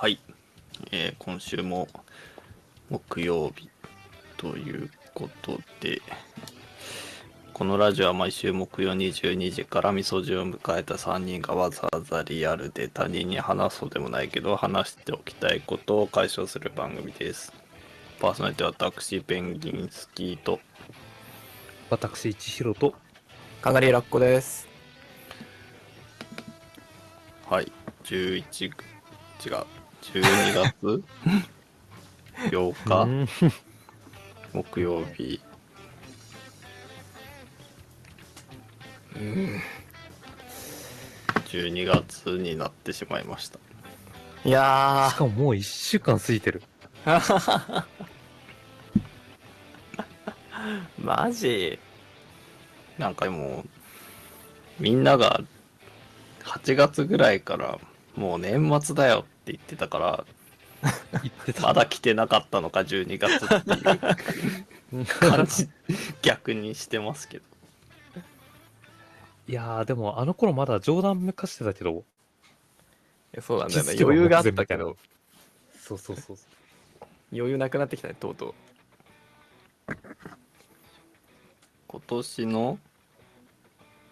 はい、えー今週も木曜日ということでこのラジオは毎週木曜22時からみそじを迎えた3人がわざわざリアルで他人に話そうでもないけど話しておきたいことを解消する番組です。パーソナリティは私ペンギンスキーと。私、千尋と、かがりラッコです。はい。11違う12月8日、うん木曜日うん。12月になってしまいましたいやしかももう1週間過ぎてる。ー。マジ？なんかもうみんなが8月ぐらいからもう年末だよって言ってたから。まだ来てなかったのか12月っていう 感じ逆にしてますけどいやー、でもあの頃まだ冗談めかしてたけど、そうなんだよね。余裕があったけど、そうそうそう。余裕なくなってきたね、とうとう。今年の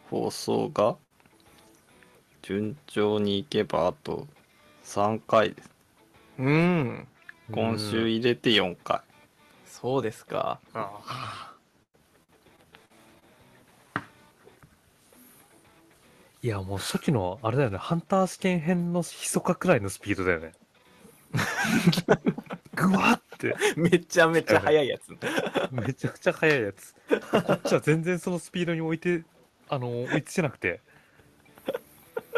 放送が順調にいけばあと3回ですうん。今週入れて4回そうですか。いや、もう初期の、あれだよね、ハンター試験編の密かくらいのスピードだよね。ぐわって、めちゃめちゃ速いやつ。めちゃくちゃ速いやつ。こっちは全然そのスピードに置いて、あの、追いつけなくて、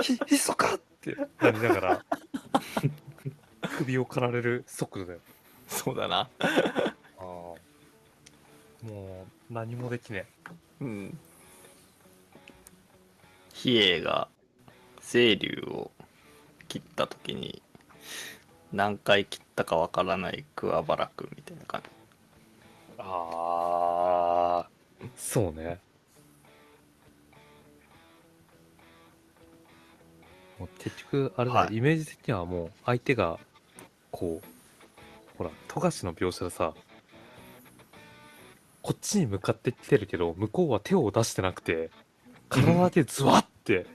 ひ、ひそかってなりながら、首を刈られる速度だよ。そうだな。ああ。もう、何もできねうん。比叡が清流を切った時に何回切ったかわからない桑原君みたいな感じえ。ああ。そうね。もう結局、あれだね、はいイメージ的にはもう相手が、こう、ほら、富樫の描写でさ、こっちに向かってきてるけど、向こうは手を出してなくて、体だけズワッて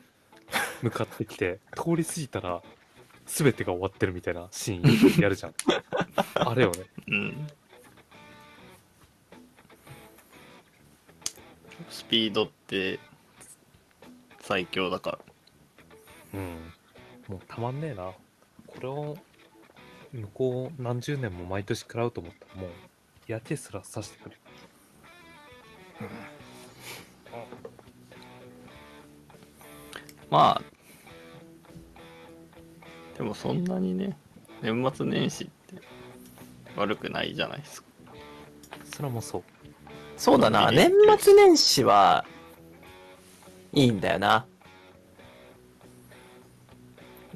向かってきて、通り過ぎたら、全てが終わってるみたいなシーンやるじゃん。あれよね。うんスピードって最強だからうん。もうたまんねえな。これを、向こう何十年も毎年食らうと思ったら、もう、やけすら刺してくる。まあでもそんなにね年末年始って悪くないじゃないですかそれはもうそう。そうだな。年末年始は、いいんだよな。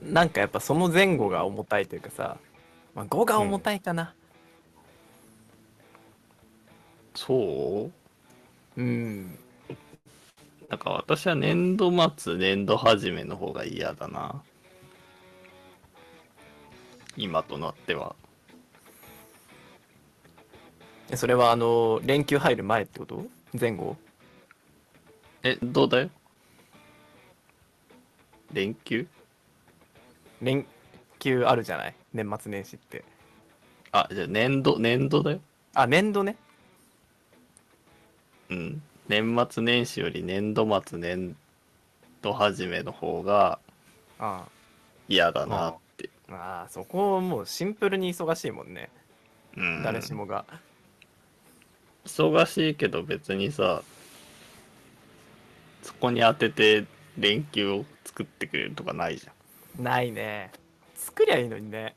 なんかやっぱその前後が重たいというかさ、まあ、5が重たいかな。そう？うん。なんか私は年度末年度始めの方が嫌だな。今となっては。えそれはあの、連休入る前ってこと？前後？えどうだよ？連休？連休あるじゃない？年末年始って。あじゃあ年度年度だよあ、年度ね。うん年末年始より年度末年度始めの方があ嫌だなってあああ、そこもうシンプルに忙しいもんね。うん誰しもが。忙しいけど別にさそこに当てて連休を作ってくれるとかないじゃんないね。作りゃいいのにね。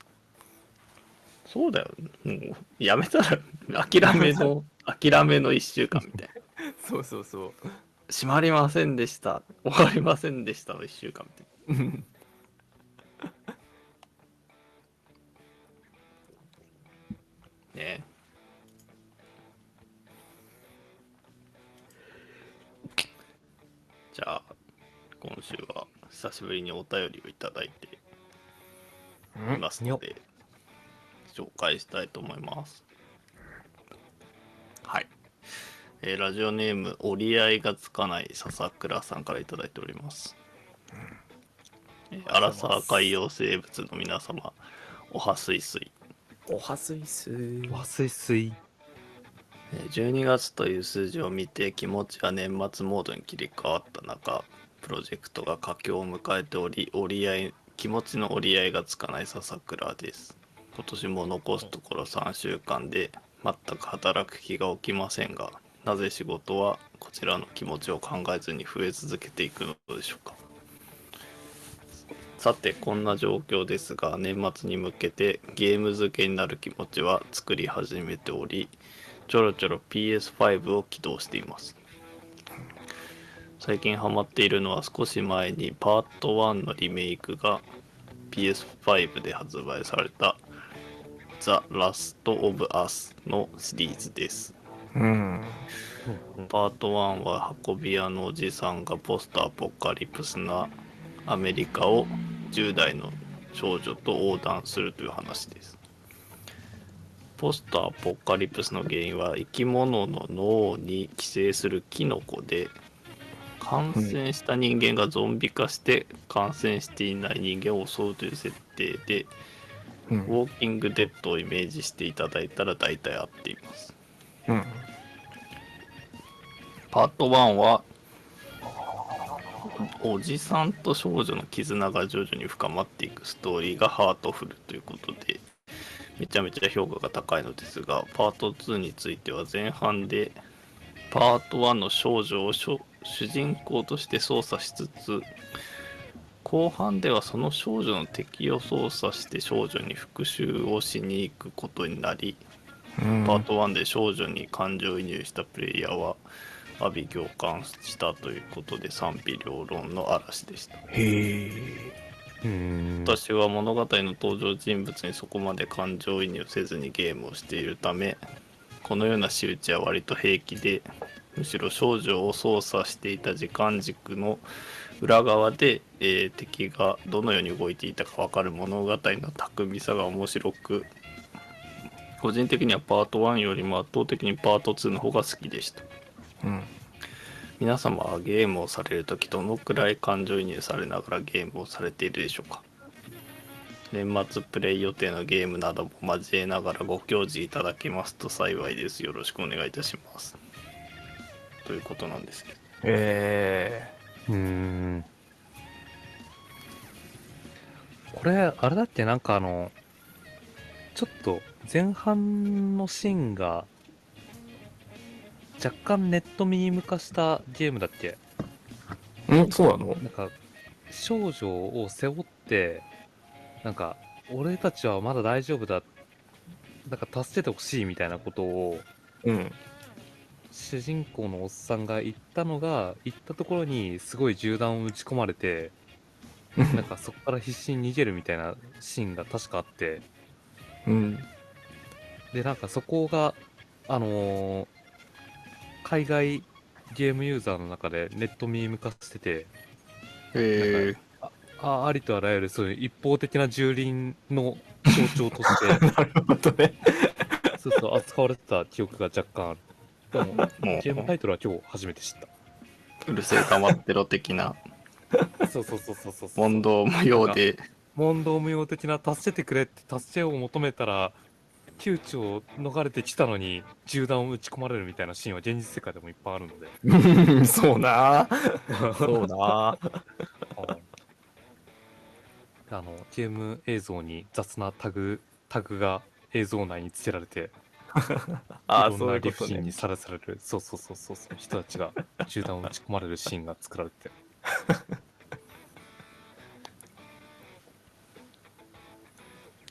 そうだよもうやめたら諦めの 諦めの1週間みたいな そうそうそう。閉まりませんでした終わりませんでしたの1週間みたいうんな ねじゃあ今週は久しぶりにお便りをいただいていますので、紹介したいと思います。はい。えーラジオネーム、折り合いがつかない笹倉さんからいただいております。えー、アラサー海洋生物の皆様、おはすいすい。おはすいすわすいすいえー12月という数字を見て気持ちが年末モードに切り替わった中プロジェクトが佳境を迎えており折り合い気持ちの折り合いがつかない笹倉です。今年も残すところ3週間で全く働く気が起きませんがなぜ仕事はこちらの気持ちを考えずに増え続けていくのでしょうか。さてこんな状況ですが年末に向けてゲーム付けになる気持ちは作り始めておりちょろちょろ PS5 を起動しています。最近ハマっているのは少し前にパート1のリメイクが PS5 で発売された The Last of Us のシリーズですうんパート1は運び屋のおじさんがポストアポカリプスなアメリカを10代の少女と横断するという話です。ポストアポカリプスの原因は生き物の脳に寄生するキノコで感染した人間がゾンビ化して感染していない人間を襲うという設定でうんウォーキングデッドをイメージしていただいたら大体合っています。うんパート1はおじさんと少女の絆が徐々に深まっていくストーリーがハートフルということでめちゃめちゃ評価が高いのですがパート2については前半でパート1の少女を主人公として操作しつつ後半ではその少女の敵を操作して少女に復讐をしに行くことになりうん。パート1で少女に感情移入したプレイヤーは阿鼻共感したということで賛否両論の嵐でした。へえ私は物語の登場人物にそこまで感情移入せずにゲームをしているためこのような仕打ちは割と平気でむしろ少女を操作していた時間軸の裏側で、えー敵がどのように動いていたか分かる物語の巧みさが面白く個人的にはパート1よりも圧倒的にパート2の方が好きでした。うん。皆様はゲームをされるときどのくらい感情移入されながらゲームをされているでしょうか？年末プレイ予定のゲームなども交えながらご教示いただけますと幸いです。よろしくお願いいたしますということなんですけど。えうーん。これあれだっけなんかあのちょっと前半のシーンが若干ネットミーム化したゲームだっけ？ん？そうなの？なんか少女を背負ってなんか俺たちはまだ大丈夫だ。なんか助けてほしいみたいなことをうん主人公のおっさんが言ったのが行ったところにすごい銃弾を撃ち込まれてなんかそこから必死に逃げるみたいなシーンが確かあって。うん。でなんかそこがあのー海外ゲームユーザーの中でネットミーム化しててへあありとあらゆるそういう一方的な蹂躙の象徴として なるほどね。そうそう扱われてた記憶が若干あるでももゲームタイトルは今日初めて知っううるせえ黙ってろ的な。たそうそうそうそうそう。そう問答無用で。問答無用的な助けてくれって助けを求めたら窮地を逃れてきたのに銃弾を撃ち込まれるみたいなシーンは現実世界でもいっぱいあるので。うんそうな。そうな。あのゲーム映像に雑なタグタグが映像内につけられてあいろんな理不そういうことね。尽にさらされる。そうそうそうそうそう。人たちが銃弾を撃ち込まれるシーンが作られて。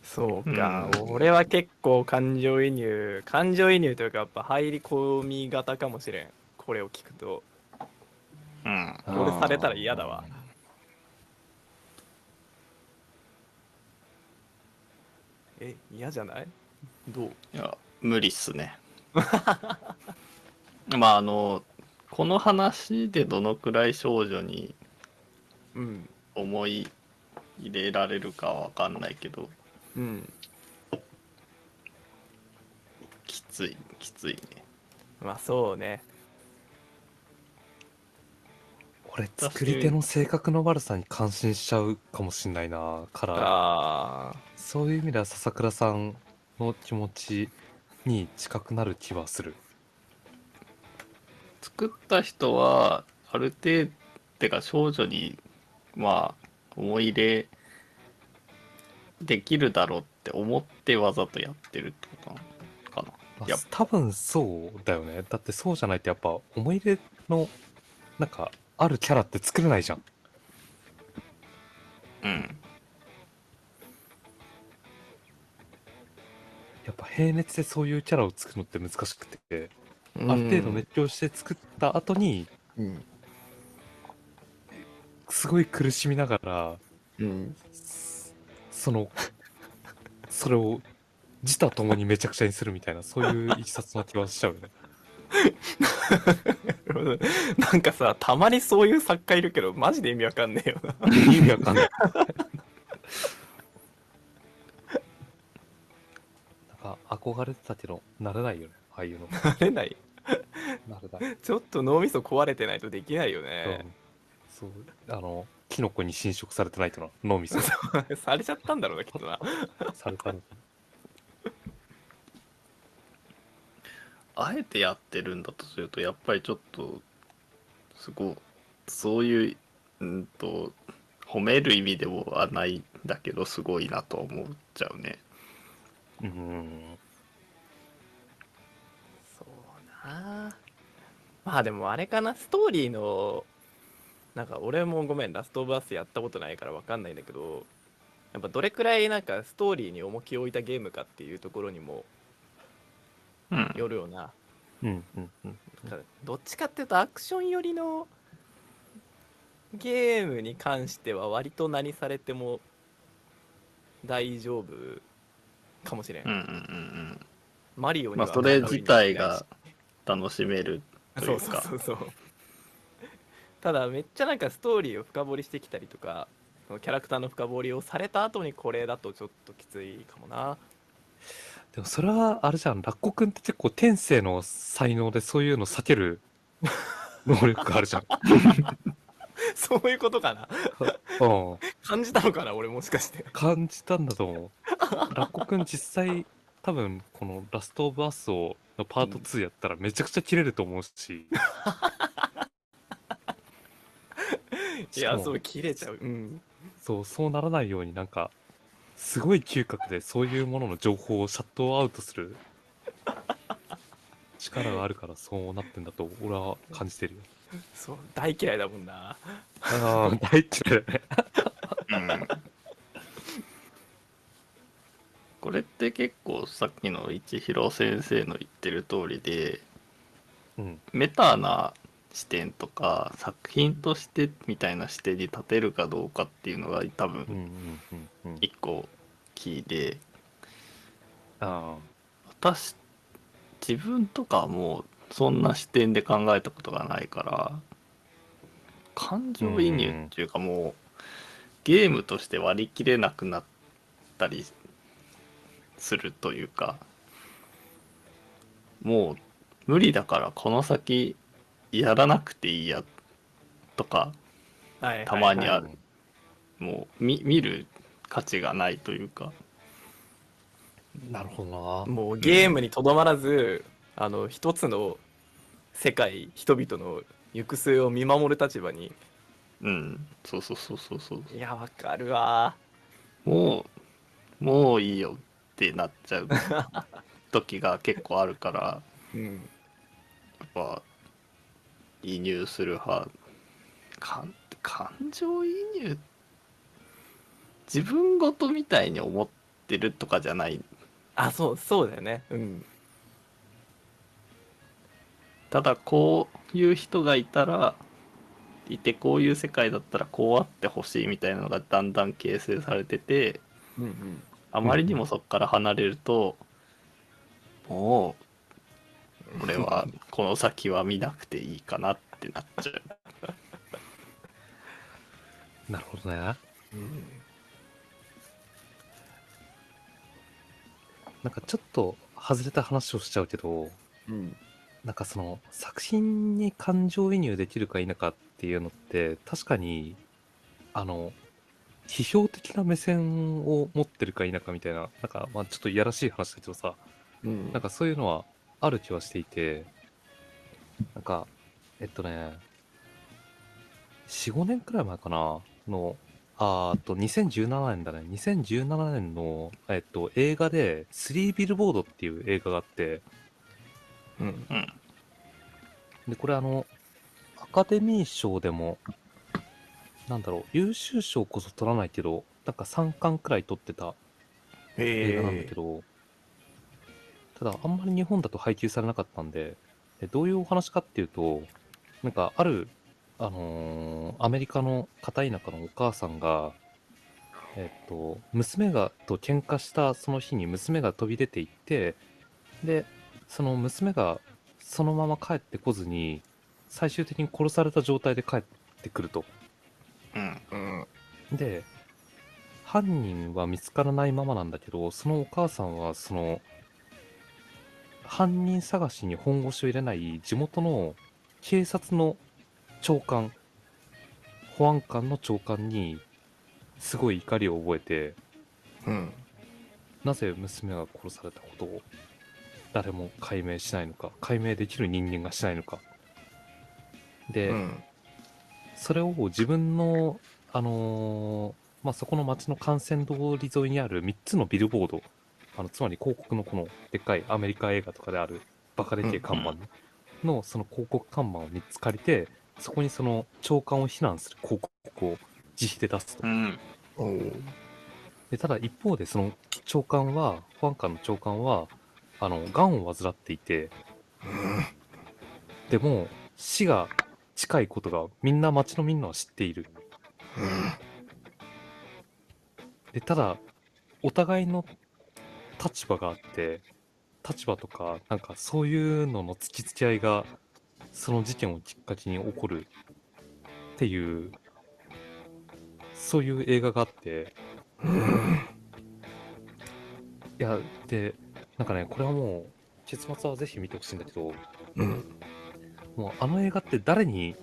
そうか、うん。俺は結構感情移入。感情移入というかやっぱ入り込み型かもしれん。これを聞くと。うん。俺されたら嫌だわ。え嫌じゃない？どう？いや無理っすね。まああのこの話でどのくらい少女にうん思い入れられるかは分かんないけどうん。きついきついね。まあそうね。俺作り手の性格の悪さに感心しちゃうかもしんないなから。ああそういう意味では笹倉さんの気持ちに近くなる気はする。作った人はある程度てか少女にまあ思い入れできるだろうって思ってわざとやってるってことかな？まあいや多分そうだよね。だってそうじゃないとやっぱ思い入れのなんかあるキャラって作れないじゃん。うんやっぱ平熱でそういうキャラを作るのって難しくて、うん。ある程度熱狂して作った後にうん。すごい苦しみながらうん。そのそれを自他ともにめちゃくちゃにするみたいなそういういきさつな気はしちゃうよね。なんかさたまにそういう作家いるけどマジで意味わかんねえよな。意味わかんないか憧れてたけどなれないよねああいうの。なれない？なれない。ちょっと脳みそ壊れてないとできないようんねそう。あのキノコに侵食されてないとな脳みそ。されちゃったんだろうなきっとな。されたのあえてやってるんだとするとやっぱりちょっとすごいそういううんと褒める意味でもはないんだけどすごいなと思っちゃうねうん。そうな。まあでもあれかな。ストーリーのなんか俺もごめんラストオブアスやったことないからわかんないんだけどやっぱどれくらいなんかストーリーに重きを置いたゲームかっていうところにもうんよるよな。うんうんうん。だからどっちかっていうとアクション寄りのゲームに関しては割と何されても大丈夫かもしれん、うんうんうんうん。マリオにはまあそれ自体が楽しめるとそいううか。そうそうそうただめっちゃなんかストーリーを深掘りしてきたりとかそのキャラクターの深掘りをされた後にこれだとちょっときついかもな。でもそれはあれじゃん。ラッコくんって結構天性の才能でそういうの避ける 能力があるじゃん。そういうことかな。うん。感じたのかな俺もしかして。感じたんだと思うラッコくん実際多分この「ラスト・オブ・アス」をのパート2やったらめちゃくちゃ切れると思うし、いやそう切れちゃう。うん。そうそうならないようになんかすごい嗅覚でそういうものの情報をシャットアウトする 力があるからそうなってんだと俺は感じてるよ。そう大嫌いだもんな。ああ大嫌い。だねうんこれって結構さっきの一広先生の言ってる通りでうん。メタな視点とか作品としてみたいな視点に立てるかどうかっていうのが多分一個キーで。あ私自分とかはもうそんな視点で考えたことがないから感情移入っていうかもうゲームとして割り切れなくなったりするというかもう無理だからこの先やらなくていいやとかはいはいたまにあある。もう見見る価値がないというか。なるほどな。もうゲームにとどまらず、あの一つの世界人々の行く末を見守る立場に。うん。そうそうそうそうそう。いやわかるわ。もうもういいよってなっちゃう時が結構あるからうんやっぱ移入する派。感感情移入自分ごとみたいに思ってるとかじゃない。あそうそうだよね。うん。ただこういう人がいたらいてこういう世界だったらこうあってほしいみたいなのがだんだん形成されててうんうんあまりにもそこから離れると、もう俺は この先は見なくていいかなってなっちゃう。なるほどねうん。なんかちょっと外れた話をしちゃうけど、うん。なんかその作品に感情移入できるか否かっていうのって確かにあの批評的な目線を持ってるか否かみたいななんかまあちょっといやらしい話だけどさうんなんかそういうのはある気はしていてなんかえっとね45年くらい前かなのあーあと2017年だね2017年の、えっと、映画で「スリービルボード」っていう映画があってうんうん。で、これあの、アカデミー賞でも、なんだろう、優秀賞こそ取らないけど、なんか3冠くらい取ってた映画なんだけど、ただあんまり日本だと配給されなかったんで、でどういうお話かっていうと、なんかある、あのーアメリカの片田舎のお母さんが、えっと、娘がと喧嘩したその日に娘が飛び出ていって、で、その娘がそのまま帰ってこずに、最終的に殺された状態で帰ってくると。で、犯人は見つからないままなんだけど、そのお母さんは、その、犯人探しに本腰を入れない地元の警察の長官、保安官の長官に、すごい怒りを覚えて、うんなぜ娘が殺されたことを誰も解明しないのか、解明できる人間がしないのか。で、うんそれを自分の、あのーまあ、そこの町の幹線通り沿いにある3つのビルボード、あのつまり広告のこのでっかいアメリカ映画とかであるバカでけえ看板のその広告看板を3つ借りて、そこにその長官を非難する広告を自費で出すとう。ん。でただ一方でその長官は、保安官の長官は、あの、癌を患っていて、でも死が近いことがみんな町のみんなは知っている。で、ただ、お互いの立場があって、立場とか、なんかそういうのの突きつけ合いが、その事件をきっかけに起こるっていう、そういう映画があって、いや、で、なんかね、これはもう、結末はぜひ見てほしいんだけど、うん。もうあの映画って誰に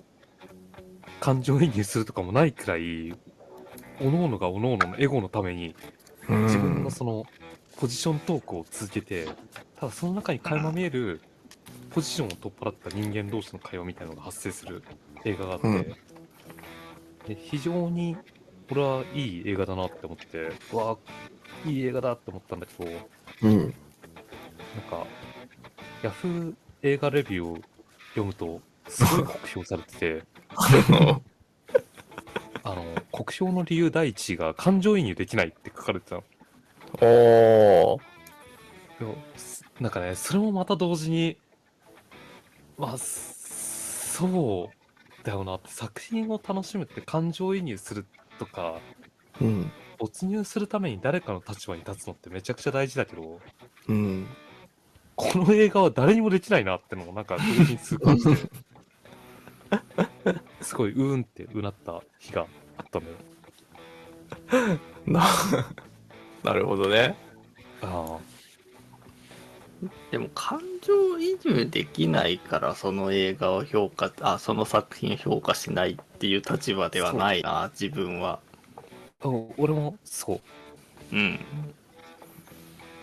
感情移入するとかもないくらい、各々が各々のエゴのために自分のそのポジショントークを続けて、ただその中に垣間見えるポジションを取っ払った人間同士の会話みたいなのが発生する映画があって、うん。で非常に俺はいい映画だなって思って、うわあ、いい映画だって思ったんだけど、うん。なんか、ヤフー映画レビューを読むと、すごい酷評されてて、あの、酷評の理由第一位が感情移入できないって書かれてたの。おー。いやすなんかね、それもまた同時に、まあ、そうだよなって、作品を楽しむって感情移入するとか、うん。没入するために誰かの立場に立つのってめちゃくちゃ大事だけど、うん。この映画は誰にもできないなってのをなんか同時に痛感して、すごいうーんってうなった日があったのよ。な なるほどね。あでも感情移入できないからその映画を評価あその作品を評価しないっていう立場ではないな自分は。あ、俺もそう。うん。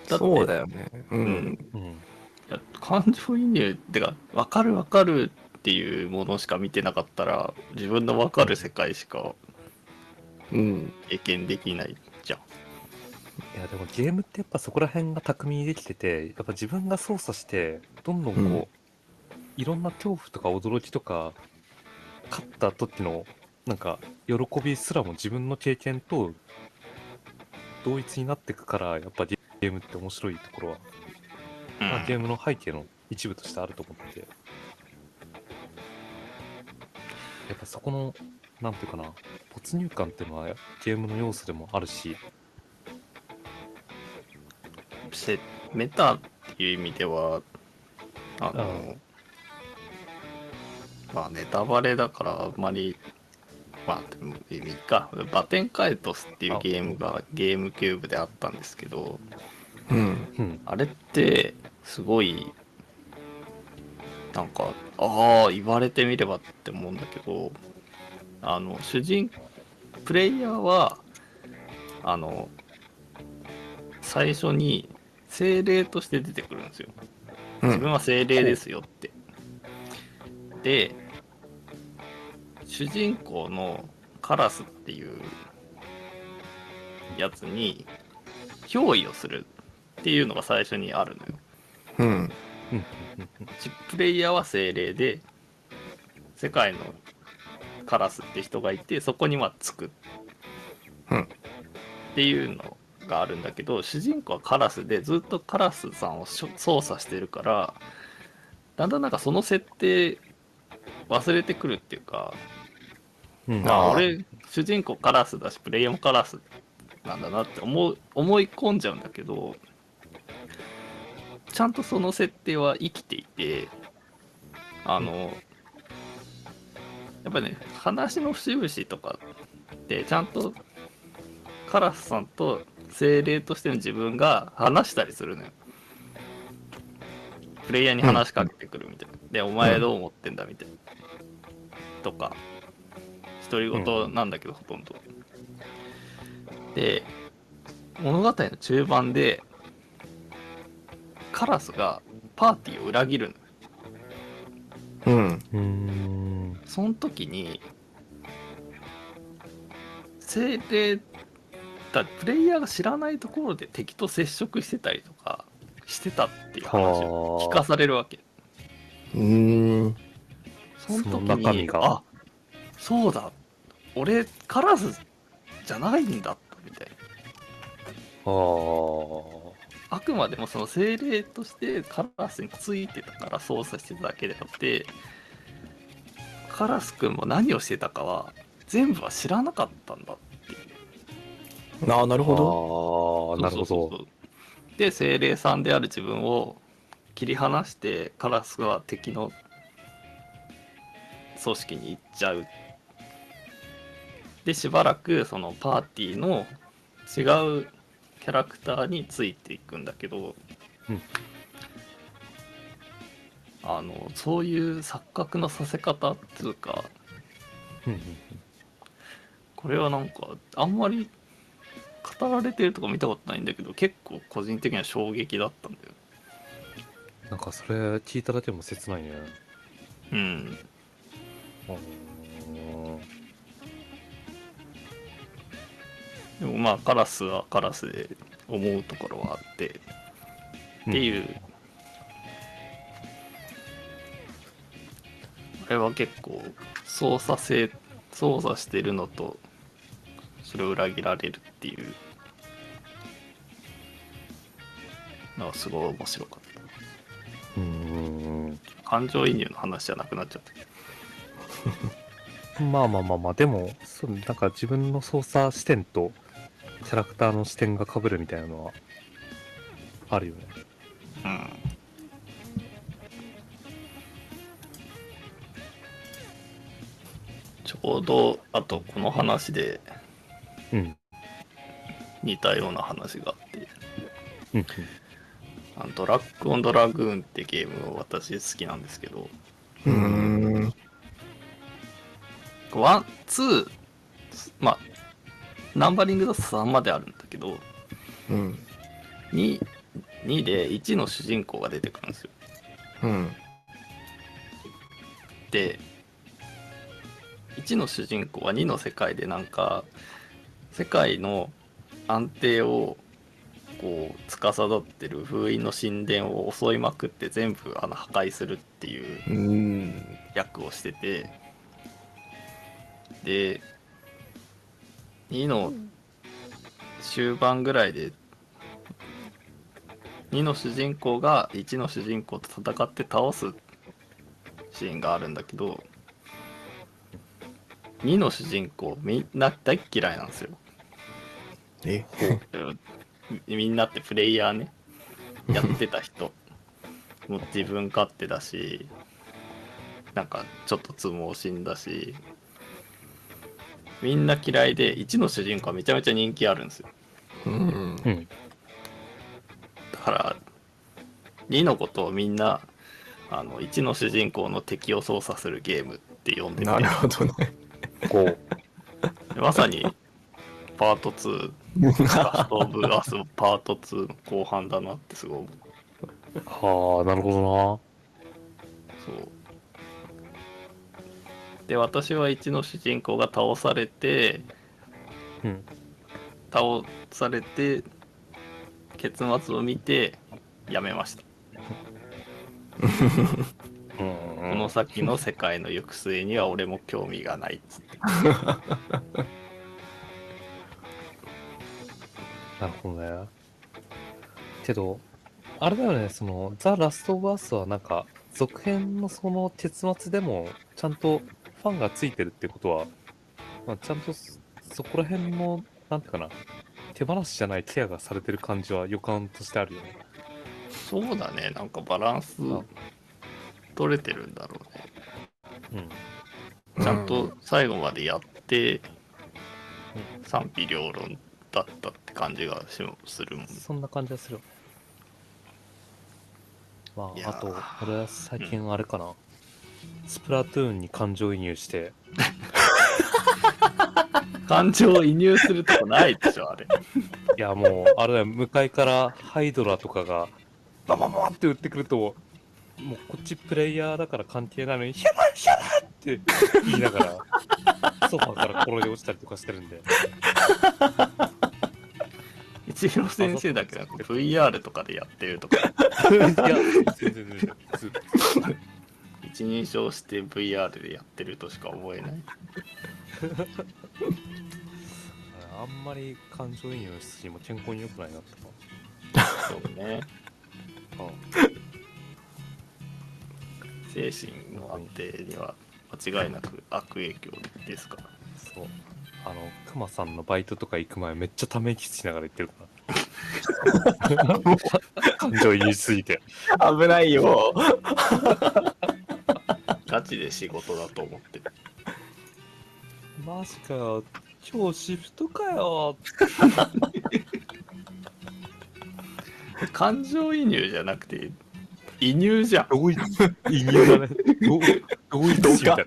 そうだよね。うん。うん。いや感情移入ってか分かる分かるっていうものしか見てなかったら自分の分かる世界しかうん。経験できないじゃん。いやでもゲームってやっぱそこら辺が巧みにできてて、やっぱ自分が操作して、どんどんこう、うん。いろんな恐怖とか驚きとか、勝った時のなんか喜びすらも自分の経験と同一になっていくから、やっぱゲゲームって面白いところは、うん。まあ、ゲームの背景の一部としてあると思ってやっぱそこの、なんていうかな、没入感っていうのはゲームの要素でもあるし、せメタっていう意味ではあのまあネタバレだからあんまりまあでもいいか「バテンカエトス」っていうゲームがゲームキューブであったんですけど。うん。うん。あれってすごいなんかああ言われてみればって思うんだけどあの主人プレイヤーはあの最初に精霊として出てくるんですようん。自分は精霊ですよって。で主人公のカラスっていうやつに憑依をするっていうのが最初にあるのよ。うん。うん。ちプレイヤーは精霊で世界のカラスって人がいてそこにまあつくうんっていうのがあるんだけど主人公はカラスでずっとカラスさんを操作してるからだんだんなんかその設定忘れてくるっていうかう俺主人公カラスだしプレイヤーもカラスなんだなって思う思い込んじゃうんだけどちゃんとその設定は生きていてあのやっぱね話の節々とかってちゃんとカラスさんと精霊としての自分が話したりするのよ。プレイヤーに話しかけてくるみたいな、でお前どう思ってんだみたいな。とか独り言なんだけど、ほとんど。で、物語の中盤で、カラスがパーティーを裏切るの。うん。うーん。その時に、精霊だプレイヤーが知らないところで敵と接触してたりとかしてたっていう話を聞かされるわけ。うーん。その時に、があそうだ、俺、カラスじゃないんだみたいな。ああ。あくまでもその精霊としてカラスについてたから操作してただけであってカラスくんも何をしてたかは全部は知らなかったんだああ、なるほど。ああ、なるほど。そうそうそうで精霊さんである自分を切り離してカラスは敵の組織に行っちゃうでしばらくそのパーティーの違うキャラクターについていくんだけど、うん。あのそういう錯覚のさせ方っていうかこれはなんかあんまり語られてるとか見たことないんだけど結構個人的には衝撃だったんだよ。なんかそれ聞いただけでも切ないね。うん。うーんでもまあカラスはカラスで思うところはあってっていう、あれは結構操作性操作してるのとそれを裏切られるっていう。のはすごい面白かった。うん。うん感情移入の話じゃなくなっちゃったうん。まあまあまあまあ、でも、そうなんか自分の操作視点とキャラクターの視点が被るみたいなのはあるよね。うんちょうどあとこの話でうん。似たような話があってうんあのドラッグオンドラグーンってゲームを私好きなんですけどうーん。ワンツーまあナンバリングだと3まであるんだけどうん。2, 2で1の主人公が出てくるんですようん。で1の主人公は2の世界でなんか世界の安定をこう司ってる封印の神殿を襲いまくって全部あの破壊するっていう。役をしててで2の終盤ぐらいで2の主人公が1の主人公と戦って倒すシーンがあるんだけど2の主人公みんな大っ嫌いなんですよ。え？みみんなってプレイヤーね。やってた人。もう自分勝手だしなんかちょっとつもしんだしみんな嫌いで1の主人公はめちゃめちゃ人気あるんですようん。うん。から2のことをみんなあの1の主人公の敵を操作するゲームって呼んでてなるほどね。こう。まさにパート2ラストオブアスパート2の後半だなってすごい思うはあ、なるほどそうで私は1の主人公が倒されてな。うん。倒されて結末を見てやめました、うんこの先の世界の行く末には俺も興味がないっつって なるほどね。けど、あれだよね、その、ザ・ラスト・オブ・アスはなんか、続編のその結末でも、ちゃんとファンがついてるってことは、まあ、ちゃんとそそこら辺の、なんていうかな、手放しじゃないケアがされてる感じは予感としてあるよね。そうだね。なんかバランス取れてるんだろうね。うん。ちゃんと最後までやって賛否両論だったって感じがしするもんそんな感じがするよね。まあ、あと、俺は最近あれかな、スプラトゥーンに感情移入して、感情を移入するとこないでしょあれいやもう、あれだよ、向かいからハイドラとかが、ババババって撃ってくると、もうこっちプレイヤーだから関係ないのに、ヒャラヒャラって言いながら、ソファーから転げ落ちたりとかしてるんで。一郎先生だけなくて VR とかでやってるとか いや、全然全然。一人称して VR でやってるとしか思えないあんまり感情移入しすぎも健康に良くないなってそうね思う。精神の安定には間違いなく悪影響ですからそう。あの、クマさんのバイトとか行く前めっちゃため息しながら行ってるから。感情移入しすぎて。危ないよ。ガチで仕事だと思ってるマジかよ。今日シフトかよ。感情移入じゃなくて移入じゃん移入だね。同同一みた？いな。